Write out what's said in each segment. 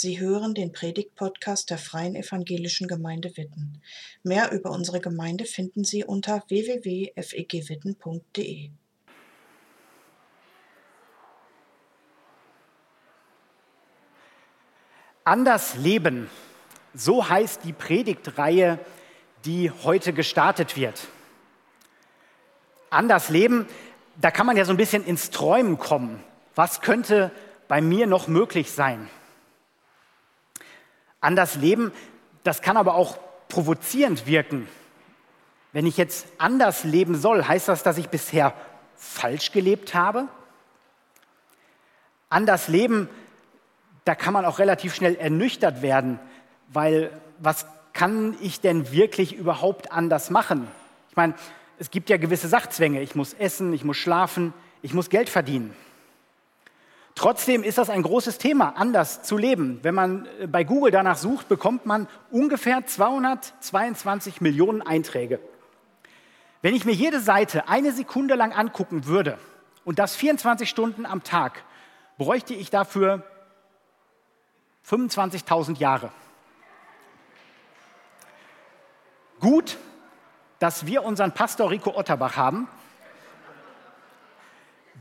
Sie hören den Predigt-Podcast der Freien Evangelischen Gemeinde Witten. Mehr über unsere Gemeinde finden Sie unter www.fegwitten.de. Anders leben, so heißt die Predigtreihe, die heute gestartet wird. Anders leben, da kann man ja so ein bisschen ins Träumen kommen. Was könnte bei mir noch möglich sein? Anders leben, das kann aber auch provozierend wirken. Wenn ich jetzt anders leben soll, heißt das, dass ich bisher falsch gelebt habe? Anders leben, da kann man auch relativ schnell ernüchtert werden, weil was kann ich denn wirklich überhaupt anders machen? Ich meine, es gibt ja gewisse Sachzwänge. Ich muss essen, ich muss schlafen, ich muss Geld verdienen. Trotzdem ist das ein großes Thema, anders zu leben. Wenn man äh, bei Google danach sucht, bekommt man ungefähr 222 Millionen Einträge. Wenn ich mir jede Seite eine Sekunde lang angucken würde und das 24 Stunden am Tag, bräuchte ich dafür 25.000 Jahre. Gut, dass wir unseren Pastor Rico Otterbach haben,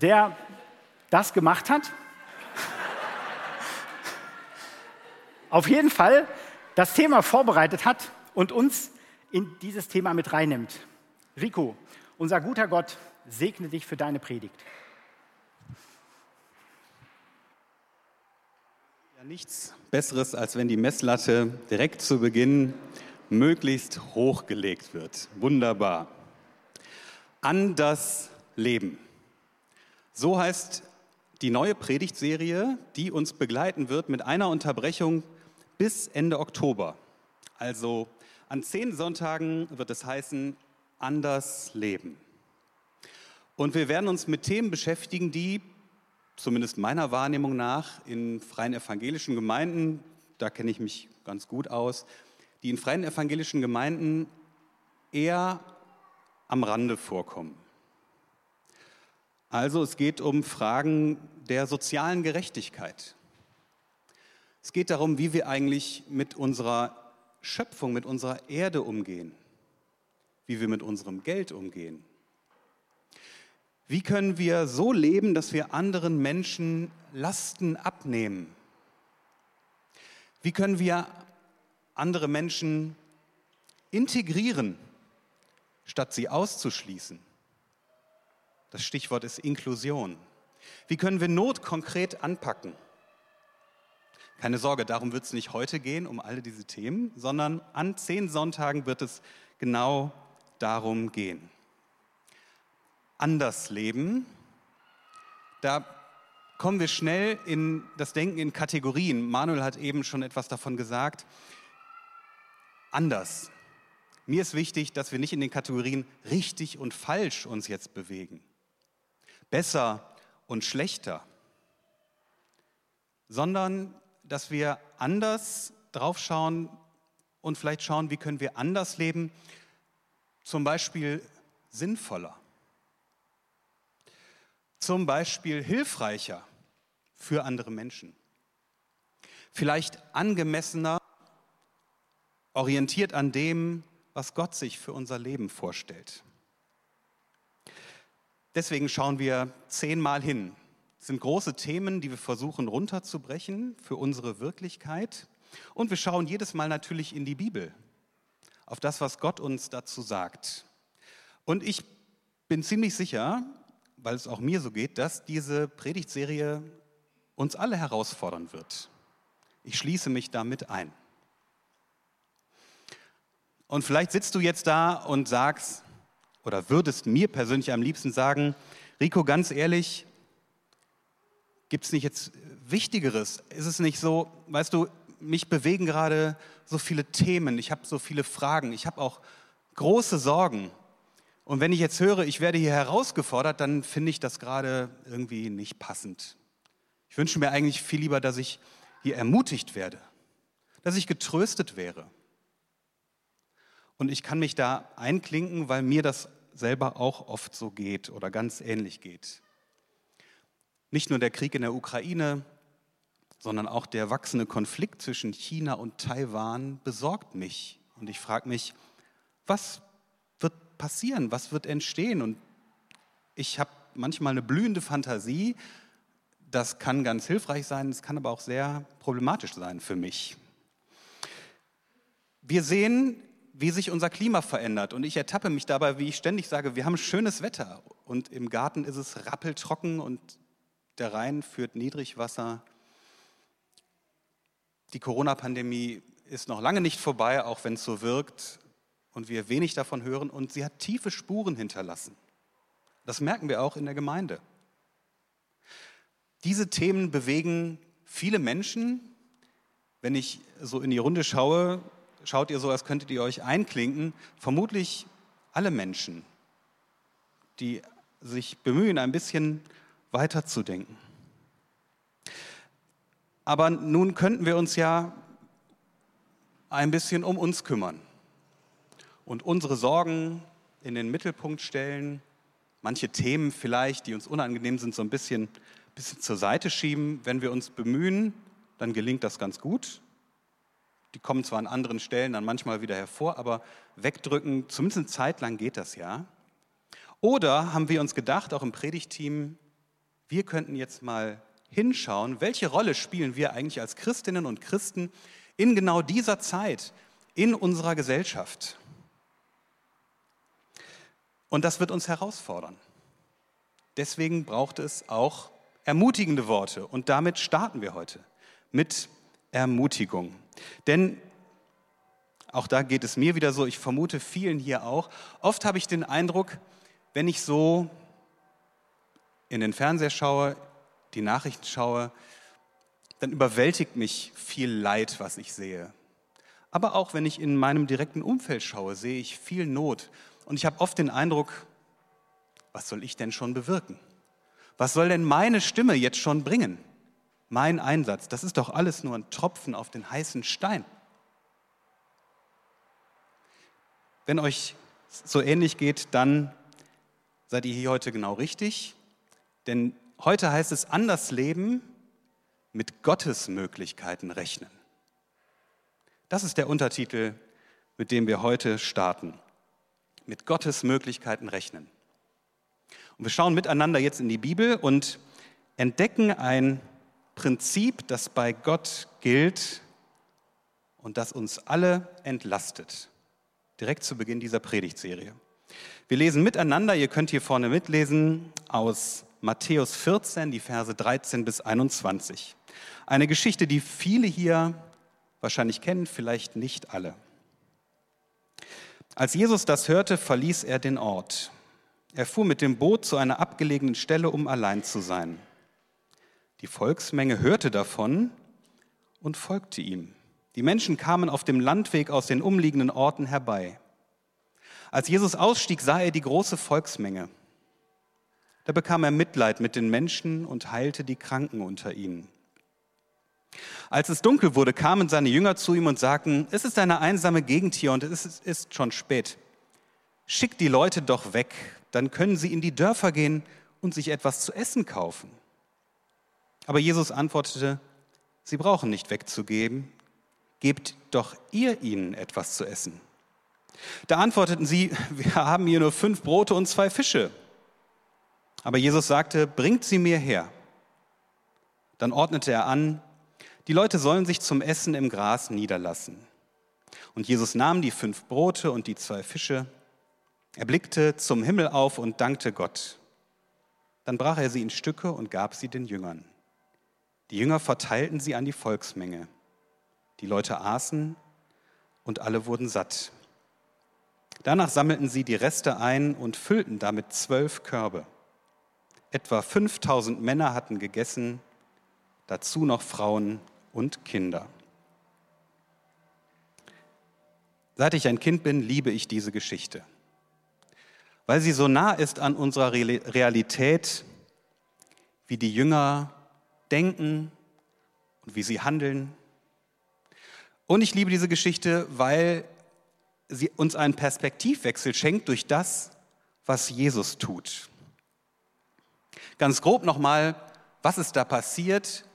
der das gemacht hat auf jeden Fall das Thema vorbereitet hat und uns in dieses Thema mit reinnimmt. Rico, unser guter Gott, segne dich für deine Predigt. Ja, nichts Besseres, als wenn die Messlatte direkt zu Beginn möglichst hochgelegt wird. Wunderbar. An das Leben. So heißt die neue Predigtserie, die uns begleiten wird mit einer Unterbrechung bis Ende Oktober. Also an zehn Sonntagen wird es heißen, anders leben. Und wir werden uns mit Themen beschäftigen, die, zumindest meiner Wahrnehmung nach, in freien evangelischen Gemeinden, da kenne ich mich ganz gut aus, die in freien evangelischen Gemeinden eher am Rande vorkommen. Also es geht um Fragen der sozialen Gerechtigkeit. Es geht darum, wie wir eigentlich mit unserer Schöpfung, mit unserer Erde umgehen, wie wir mit unserem Geld umgehen. Wie können wir so leben, dass wir anderen Menschen Lasten abnehmen? Wie können wir andere Menschen integrieren, statt sie auszuschließen? Das Stichwort ist Inklusion. Wie können wir Not konkret anpacken? Keine Sorge, darum wird es nicht heute gehen, um alle diese Themen, sondern an zehn Sonntagen wird es genau darum gehen. Anders leben, da kommen wir schnell in das Denken in Kategorien. Manuel hat eben schon etwas davon gesagt. Anders. Mir ist wichtig, dass wir nicht in den Kategorien richtig und falsch uns jetzt bewegen. Besser und schlechter. Sondern dass wir anders draufschauen und vielleicht schauen, wie können wir anders leben, zum Beispiel sinnvoller, zum Beispiel hilfreicher für andere Menschen, vielleicht angemessener, orientiert an dem, was Gott sich für unser Leben vorstellt. Deswegen schauen wir zehnmal hin das sind große Themen, die wir versuchen runterzubrechen für unsere Wirklichkeit. Und wir schauen jedes Mal natürlich in die Bibel, auf das, was Gott uns dazu sagt. Und ich bin ziemlich sicher, weil es auch mir so geht, dass diese Predigtserie uns alle herausfordern wird. Ich schließe mich damit ein. Und vielleicht sitzt du jetzt da und sagst, oder würdest mir persönlich am liebsten sagen, Rico, ganz ehrlich, Gibt es nicht jetzt Wichtigeres? Ist es nicht so, weißt du, mich bewegen gerade so viele Themen, ich habe so viele Fragen, ich habe auch große Sorgen. Und wenn ich jetzt höre, ich werde hier herausgefordert, dann finde ich das gerade irgendwie nicht passend. Ich wünsche mir eigentlich viel lieber, dass ich hier ermutigt werde, dass ich getröstet wäre. Und ich kann mich da einklinken, weil mir das selber auch oft so geht oder ganz ähnlich geht. Nicht nur der Krieg in der Ukraine, sondern auch der wachsende Konflikt zwischen China und Taiwan besorgt mich. Und ich frage mich, was wird passieren, was wird entstehen? Und ich habe manchmal eine blühende Fantasie, das kann ganz hilfreich sein, es kann aber auch sehr problematisch sein für mich. Wir sehen, wie sich unser Klima verändert und ich ertappe mich dabei, wie ich ständig sage, wir haben schönes Wetter und im Garten ist es rappeltrocken und der Rhein führt Niedrigwasser. Die Corona-Pandemie ist noch lange nicht vorbei, auch wenn es so wirkt und wir wenig davon hören und sie hat tiefe Spuren hinterlassen. Das merken wir auch in der Gemeinde. Diese Themen bewegen viele Menschen. Wenn ich so in die Runde schaue, schaut ihr so, als könntet ihr euch einklinken. Vermutlich alle Menschen, die sich bemühen, ein bisschen weiterzudenken. Aber nun könnten wir uns ja ein bisschen um uns kümmern und unsere Sorgen in den Mittelpunkt stellen, manche Themen vielleicht, die uns unangenehm sind, so ein bisschen bisschen zur Seite schieben. Wenn wir uns bemühen, dann gelingt das ganz gut. Die kommen zwar an anderen Stellen dann manchmal wieder hervor, aber wegdrücken, zumindest eine Zeit lang geht das ja. Oder haben wir uns gedacht, auch im Predigteam, wir könnten jetzt mal hinschauen, welche Rolle spielen wir eigentlich als Christinnen und Christen in genau dieser Zeit in unserer Gesellschaft. Und das wird uns herausfordern. Deswegen braucht es auch ermutigende Worte. Und damit starten wir heute mit Ermutigung. Denn auch da geht es mir wieder so, ich vermute vielen hier auch. Oft habe ich den Eindruck, wenn ich so in den Fernseher schaue, die Nachrichten schaue, dann überwältigt mich viel Leid, was ich sehe. Aber auch wenn ich in meinem direkten Umfeld schaue, sehe ich viel Not. Und ich habe oft den Eindruck, was soll ich denn schon bewirken? Was soll denn meine Stimme jetzt schon bringen? Mein Einsatz, das ist doch alles nur ein Tropfen auf den heißen Stein. Wenn euch so ähnlich geht, dann seid ihr hier heute genau richtig. Denn heute heißt es anders leben, mit Gottes Möglichkeiten rechnen. Das ist der Untertitel, mit dem wir heute starten. Mit Gottes Möglichkeiten rechnen. Und wir schauen miteinander jetzt in die Bibel und entdecken ein Prinzip, das bei Gott gilt und das uns alle entlastet. Direkt zu Beginn dieser Predigtserie. Wir lesen miteinander, ihr könnt hier vorne mitlesen, aus Matthäus 14, die Verse 13 bis 21. Eine Geschichte, die viele hier wahrscheinlich kennen, vielleicht nicht alle. Als Jesus das hörte, verließ er den Ort. Er fuhr mit dem Boot zu einer abgelegenen Stelle, um allein zu sein. Die Volksmenge hörte davon und folgte ihm. Die Menschen kamen auf dem Landweg aus den umliegenden Orten herbei. Als Jesus ausstieg, sah er die große Volksmenge. Da bekam er Mitleid mit den Menschen und heilte die Kranken unter ihnen. Als es dunkel wurde, kamen seine Jünger zu ihm und sagten, es ist eine einsame Gegend hier und es ist schon spät. Schick die Leute doch weg, dann können sie in die Dörfer gehen und sich etwas zu essen kaufen. Aber Jesus antwortete, sie brauchen nicht wegzugeben, gebt doch ihr ihnen etwas zu essen. Da antworteten sie, wir haben hier nur fünf Brote und zwei Fische. Aber Jesus sagte, bringt sie mir her. Dann ordnete er an, die Leute sollen sich zum Essen im Gras niederlassen. Und Jesus nahm die fünf Brote und die zwei Fische, er blickte zum Himmel auf und dankte Gott. Dann brach er sie in Stücke und gab sie den Jüngern. Die Jünger verteilten sie an die Volksmenge. Die Leute aßen und alle wurden satt. Danach sammelten sie die Reste ein und füllten damit zwölf Körbe. Etwa 5000 Männer hatten gegessen, dazu noch Frauen und Kinder. Seit ich ein Kind bin, liebe ich diese Geschichte weil sie so nah ist an unserer Realität, wie die Jünger denken und wie sie handeln. Und ich liebe diese Geschichte, weil sie uns einen Perspektivwechsel schenkt durch das, was Jesus tut. Ganz grob nochmal, was ist da passiert?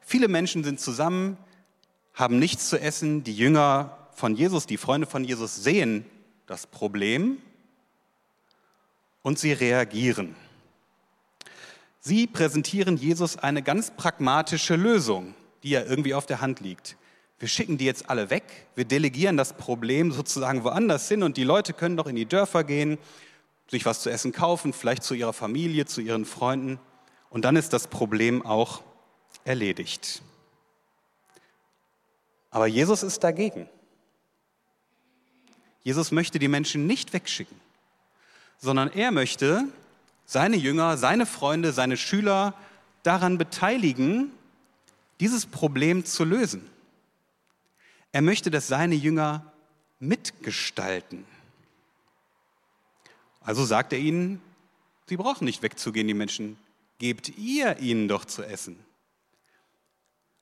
Viele Menschen sind zusammen, haben nichts zu essen. Die Jünger von Jesus, die Freunde von Jesus sehen das Problem und sie reagieren. Sie präsentieren Jesus eine ganz pragmatische Lösung, die ja irgendwie auf der Hand liegt. Wir schicken die jetzt alle weg, wir delegieren das Problem sozusagen woanders hin und die Leute können doch in die Dörfer gehen, sich was zu essen kaufen, vielleicht zu ihrer Familie, zu ihren Freunden und dann ist das Problem auch erledigt. Aber Jesus ist dagegen. Jesus möchte die Menschen nicht wegschicken, sondern er möchte seine Jünger, seine Freunde, seine Schüler daran beteiligen, dieses Problem zu lösen. Er möchte, dass seine Jünger mitgestalten. Also sagt er ihnen, sie brauchen nicht wegzugehen, die Menschen. Gebt ihr ihnen doch zu essen.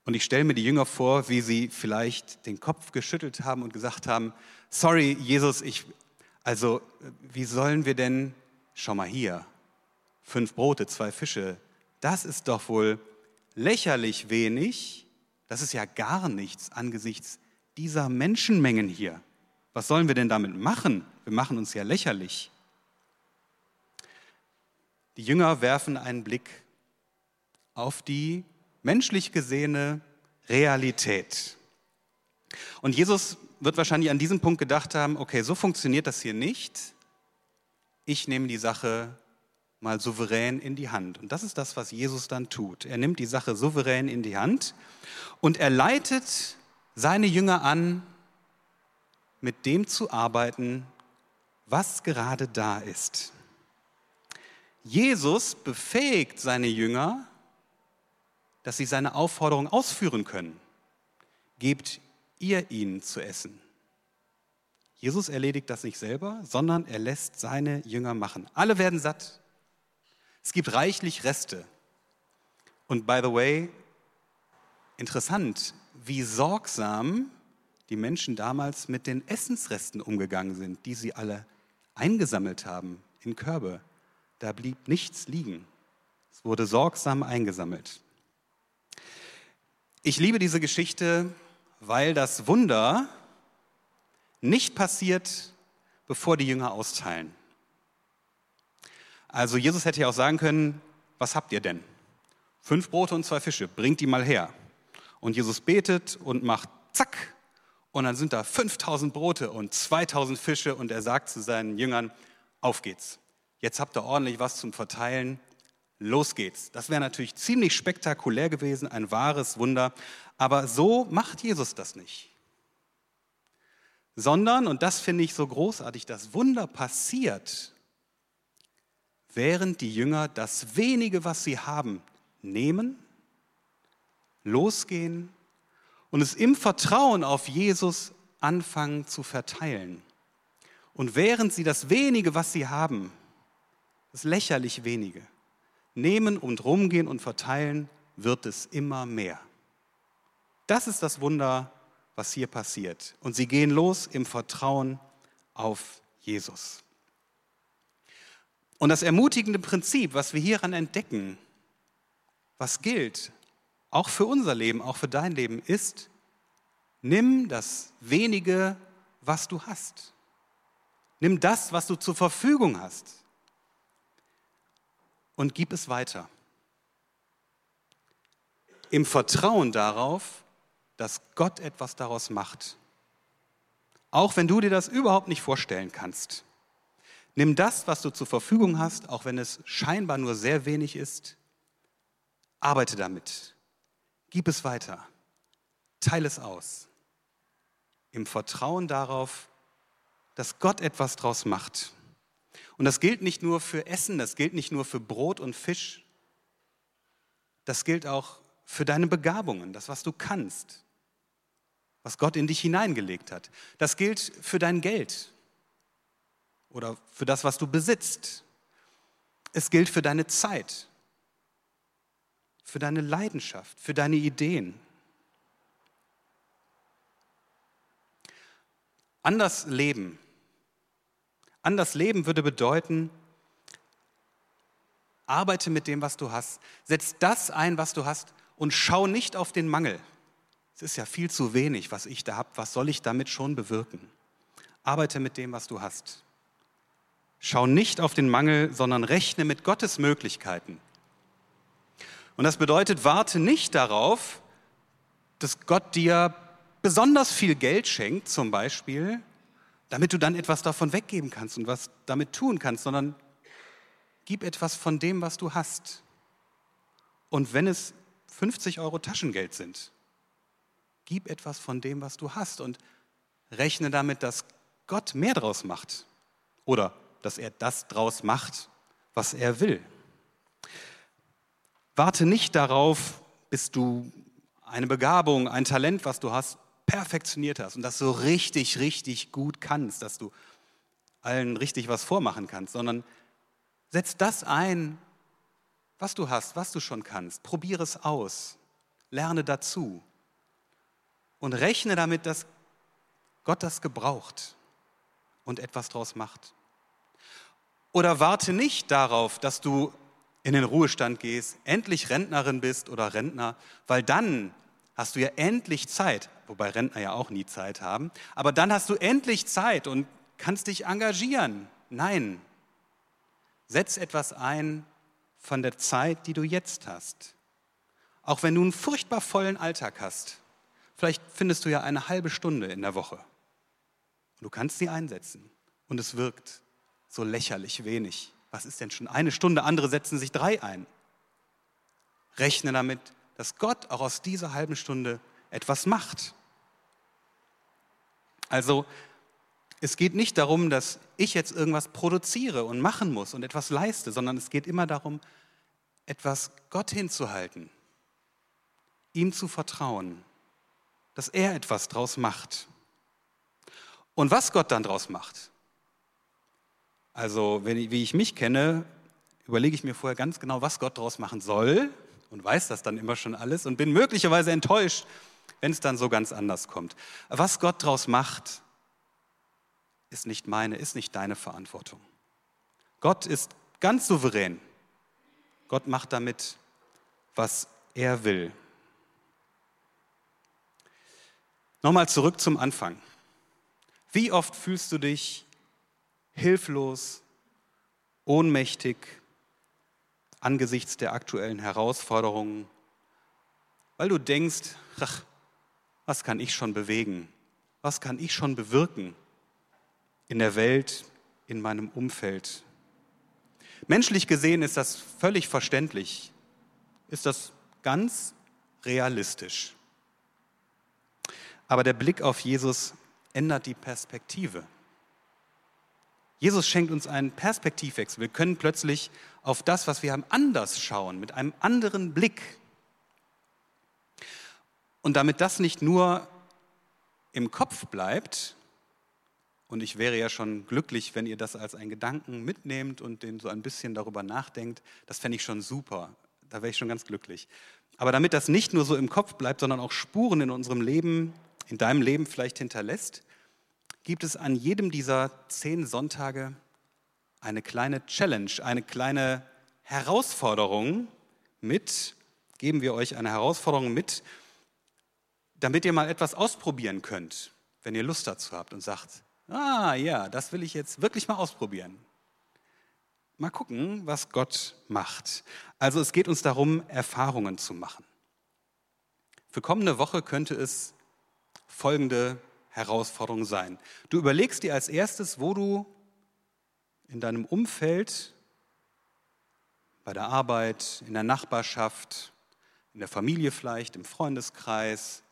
Und ich stelle mir die Jünger vor, wie sie vielleicht den Kopf geschüttelt haben und gesagt haben, sorry Jesus, ich, also wie sollen wir denn, schau mal hier, fünf Brote, zwei Fische, das ist doch wohl lächerlich wenig, das ist ja gar nichts angesichts dieser Menschenmengen hier. Was sollen wir denn damit machen? Wir machen uns ja lächerlich. Die Jünger werfen einen Blick auf die menschlich gesehene Realität. Und Jesus wird wahrscheinlich an diesem Punkt gedacht haben, okay, so funktioniert das hier nicht. Ich nehme die Sache mal souverän in die Hand. Und das ist das, was Jesus dann tut. Er nimmt die Sache souverän in die Hand und er leitet seine Jünger an, mit dem zu arbeiten, was gerade da ist. Jesus befähigt seine Jünger, dass sie seine Aufforderung ausführen können. Gebt ihr ihnen zu essen. Jesus erledigt das nicht selber, sondern er lässt seine Jünger machen. Alle werden satt. Es gibt reichlich Reste. Und by the way, interessant, wie sorgsam die Menschen damals mit den Essensresten umgegangen sind, die sie alle eingesammelt haben in Körbe. Da blieb nichts liegen. Es wurde sorgsam eingesammelt. Ich liebe diese Geschichte, weil das Wunder nicht passiert, bevor die Jünger austeilen. Also Jesus hätte ja auch sagen können, was habt ihr denn? Fünf Brote und zwei Fische, bringt die mal her. Und Jesus betet und macht zack. Und dann sind da 5000 Brote und 2000 Fische und er sagt zu seinen Jüngern, auf geht's. Jetzt habt ihr ordentlich was zum Verteilen los geht's. Das wäre natürlich ziemlich spektakulär gewesen, ein wahres Wunder. Aber so macht Jesus das nicht. Sondern, und das finde ich so großartig, das Wunder passiert, während die Jünger das wenige, was sie haben, nehmen, losgehen und es im Vertrauen auf Jesus anfangen zu verteilen. Und während sie das wenige, was sie haben, das lächerlich wenige, nehmen und rumgehen und verteilen, wird es immer mehr. Das ist das Wunder, was hier passiert. Und sie gehen los im Vertrauen auf Jesus. Und das ermutigende Prinzip, was wir hieran entdecken, was gilt, auch für unser Leben, auch für dein Leben, ist, nimm das wenige, was du hast. Nimm das, was du zur Verfügung hast und gib es weiter. Im Vertrauen darauf, dass Gott etwas daraus macht. Auch wenn du dir das überhaupt nicht vorstellen kannst. Nimm das, was du zur Verfügung hast, auch wenn es scheinbar nur sehr wenig ist. Arbeite damit. Gib es weiter. Teile es aus. Im Vertrauen darauf, dass Gott etwas daraus macht. Und das gilt nicht nur für Essen, das gilt nicht nur für Brot und Fisch, das gilt auch für deine Begabungen, das, was du kannst, was Gott in dich hineingelegt hat. Das gilt für dein Geld oder für das, was du besitzt. Es gilt für deine Zeit, für deine Leidenschaft, für deine Ideen. Anders leben Anders leben würde bedeuten, Arbeite mit dem, was du hast. Setz das ein, was du hast und schau nicht auf den Mangel. Es ist ja viel zu wenig, was ich da habe. Was soll ich damit schon bewirken? Arbeite mit dem, was du hast. Schau nicht auf den Mangel, sondern rechne mit Gottes Möglichkeiten. Und das bedeutet, warte nicht darauf, dass Gott dir besonders viel Geld schenkt, zum Beispiel, damit du dann etwas davon weggeben kannst und was damit tun kannst, sondern gib etwas von dem, was du hast. Und wenn es 50 Euro Taschengeld sind, gib etwas von dem, was du hast und rechne damit, dass Gott mehr draus macht oder dass er das draus macht, was er will. Warte nicht darauf, bis du eine Begabung, ein Talent, was du hast, perfektioniert hast und das so richtig, richtig gut kannst, dass du allen richtig was vormachen kannst, sondern setz das ein, was du hast, was du schon kannst. Probiere es aus, lerne dazu und rechne damit, dass Gott das gebraucht und etwas daraus macht. Oder warte nicht darauf, dass du in den Ruhestand gehst, endlich Rentnerin bist oder Rentner, weil dann hast du ja endlich Zeit, wobei Rentner ja auch nie Zeit haben, aber dann hast du endlich Zeit und kannst dich engagieren. Nein, setz etwas ein von der Zeit, die du jetzt hast. Auch wenn du einen furchtbar vollen Alltag hast, vielleicht findest du ja eine halbe Stunde in der Woche. Und du kannst sie einsetzen und es wirkt so lächerlich wenig. Was ist denn schon eine Stunde? Andere setzen sich drei ein. Rechne damit, dass Gott auch aus dieser halben Stunde etwas macht. Also es geht nicht darum, dass ich jetzt irgendwas produziere und machen muss und etwas leiste, sondern es geht immer darum, etwas Gott hinzuhalten, ihm zu vertrauen, dass er etwas draus macht. Und was Gott dann draus macht, also wenn, wie ich mich kenne, überlege ich mir vorher ganz genau, was Gott daraus machen soll und weiß das dann immer schon alles und bin möglicherweise enttäuscht, wenn es dann so ganz anders kommt. Was Gott daraus macht, ist nicht meine, ist nicht deine Verantwortung. Gott ist ganz souverän. Gott macht damit, was er will. Nochmal zurück zum Anfang. Wie oft fühlst du dich hilflos, ohnmächtig angesichts der aktuellen Herausforderungen, weil du denkst, ach, was kann ich schon bewegen? Was kann ich schon bewirken in der Welt, in meinem Umfeld? Menschlich gesehen ist das völlig verständlich, ist das ganz realistisch. Aber der Blick auf Jesus ändert die Perspektive. Jesus schenkt uns einen Perspektivwechsel. Wir können plötzlich auf das, was wir haben, anders schauen, mit einem anderen Blick. Und damit das nicht nur im Kopf bleibt, und ich wäre ja schon glücklich, wenn ihr das als einen Gedanken mitnehmt und den so ein bisschen darüber nachdenkt, das fände ich schon super. Da wäre ich schon ganz glücklich. Aber damit das nicht nur so im Kopf bleibt, sondern auch Spuren in unserem Leben, in deinem Leben vielleicht hinterlässt, gibt es an jedem dieser zehn Sonntage eine kleine Challenge, eine kleine Herausforderung mit, geben wir euch eine Herausforderung mit, damit ihr mal etwas ausprobieren könnt, wenn ihr Lust dazu habt und sagt, ah ja, das will ich jetzt wirklich mal ausprobieren. Mal gucken, was Gott macht. Also es geht uns darum, Erfahrungen zu machen. Für kommende Woche könnte es folgende Herausforderung sein. Du überlegst dir als erstes, wo du in deinem Umfeld, bei der Arbeit, in der Nachbarschaft, in der Familie vielleicht, im Freundeskreis,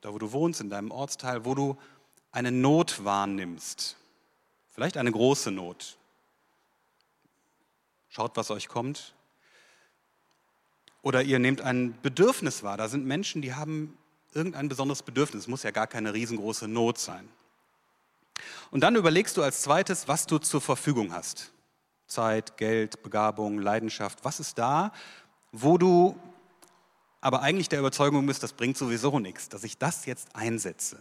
da wo du wohnst, in deinem Ortsteil, wo du eine Not wahrnimmst. Vielleicht eine große Not. Schaut, was euch kommt. Oder ihr nehmt ein Bedürfnis wahr. Da sind Menschen, die haben irgendein besonderes Bedürfnis. Es muss ja gar keine riesengroße Not sein. Und dann überlegst du als zweites, was du zur Verfügung hast. Zeit, Geld, Begabung, Leidenschaft. Was ist da, wo du aber eigentlich der Überzeugung bist, das bringt sowieso nichts, dass ich das jetzt einsetze.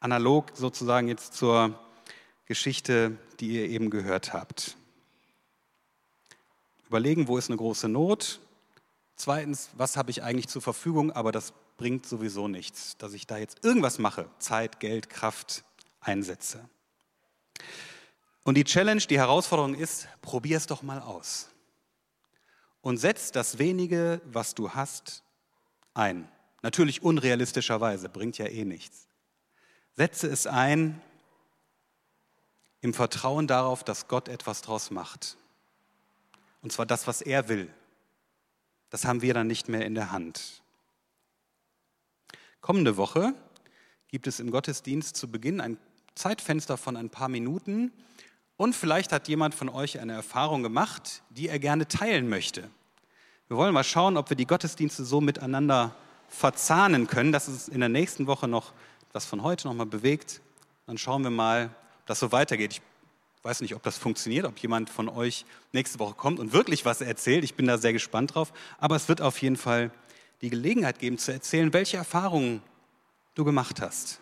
Analog sozusagen jetzt zur Geschichte, die ihr eben gehört habt. Überlegen, wo ist eine große Not. Zweitens, was habe ich eigentlich zur Verfügung, aber das bringt sowieso nichts, dass ich da jetzt irgendwas mache, Zeit, Geld, Kraft einsetze. Und die Challenge, die Herausforderung ist, probier es doch mal aus. Und setz das wenige, was du hast, ein. Natürlich unrealistischerweise, bringt ja eh nichts. Setze es ein im Vertrauen darauf, dass Gott etwas draus macht. Und zwar das, was er will. Das haben wir dann nicht mehr in der Hand. Kommende Woche gibt es im Gottesdienst zu Beginn ein Zeitfenster von ein paar Minuten und vielleicht hat jemand von euch eine Erfahrung gemacht, die er gerne teilen möchte. Wir wollen mal schauen, ob wir die Gottesdienste so miteinander verzahnen können, dass es in der nächsten Woche noch was von heute noch mal bewegt. Dann schauen wir mal, ob das so weitergeht. Ich weiß nicht, ob das funktioniert, ob jemand von euch nächste Woche kommt und wirklich was erzählt. Ich bin da sehr gespannt drauf. Aber es wird auf jeden Fall die Gelegenheit geben zu erzählen, welche Erfahrungen du gemacht hast.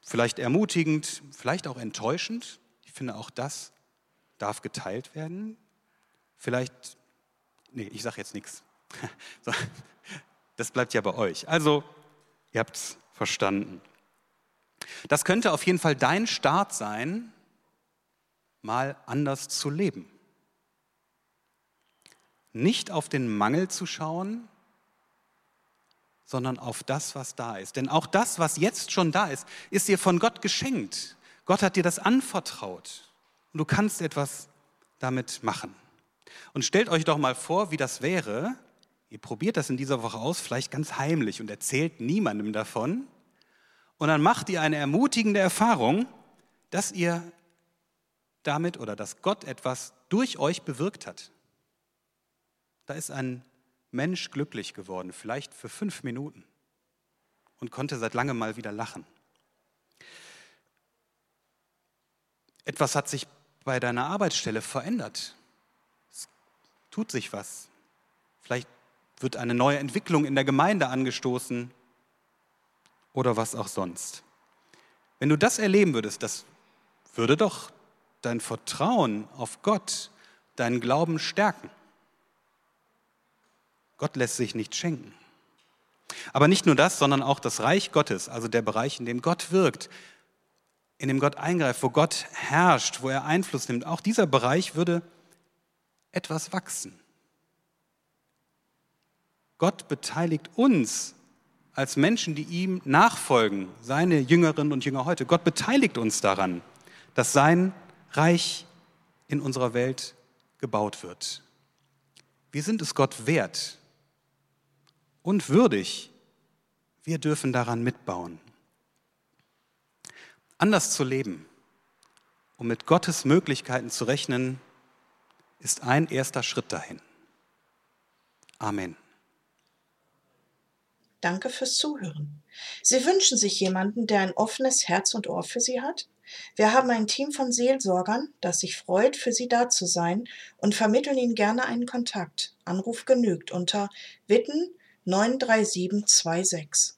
Vielleicht ermutigend, vielleicht auch enttäuschend. Ich finde, auch das darf geteilt werden. Vielleicht, nee, ich sage jetzt nichts. Das bleibt ja bei euch. Also, ihr habt es verstanden. Das könnte auf jeden Fall dein Start sein, mal anders zu leben. Nicht auf den Mangel zu schauen, sondern auf das, was da ist. Denn auch das, was jetzt schon da ist, ist dir von Gott geschenkt. Gott hat dir das anvertraut und du kannst etwas damit machen. Und stellt euch doch mal vor, wie das wäre. Ihr probiert das in dieser Woche aus, vielleicht ganz heimlich und erzählt niemandem davon. Und dann macht ihr eine ermutigende Erfahrung, dass ihr damit oder dass Gott etwas durch euch bewirkt hat. Da ist ein Mensch glücklich geworden, vielleicht für fünf Minuten und konnte seit langem mal wieder lachen. Etwas hat sich bei deiner Arbeitsstelle verändert. Es tut sich was. Vielleicht wird eine neue Entwicklung in der Gemeinde angestoßen oder was auch sonst. Wenn du das erleben würdest, das würde doch dein Vertrauen auf Gott, deinen Glauben stärken. Gott lässt sich nicht schenken. Aber nicht nur das, sondern auch das Reich Gottes, also der Bereich, in dem Gott wirkt, in dem Gott eingreift, wo Gott herrscht, wo er Einfluss nimmt, auch dieser Bereich würde etwas wachsen. Gott beteiligt uns als Menschen, die ihm nachfolgen, seine Jüngerinnen und Jünger heute. Gott beteiligt uns daran, dass sein Reich in unserer Welt gebaut wird. Wir sind es Gott wert, und würdig. Wir dürfen daran mitbauen. Anders zu leben, um mit Gottes Möglichkeiten zu rechnen, ist ein erster Schritt dahin. Amen. Danke fürs Zuhören. Sie wünschen sich jemanden, der ein offenes Herz und Ohr für Sie hat? Wir haben ein Team von Seelsorgern, das sich freut, für Sie da zu sein und vermitteln Ihnen gerne einen Kontakt. Anruf genügt unter Witten 93726.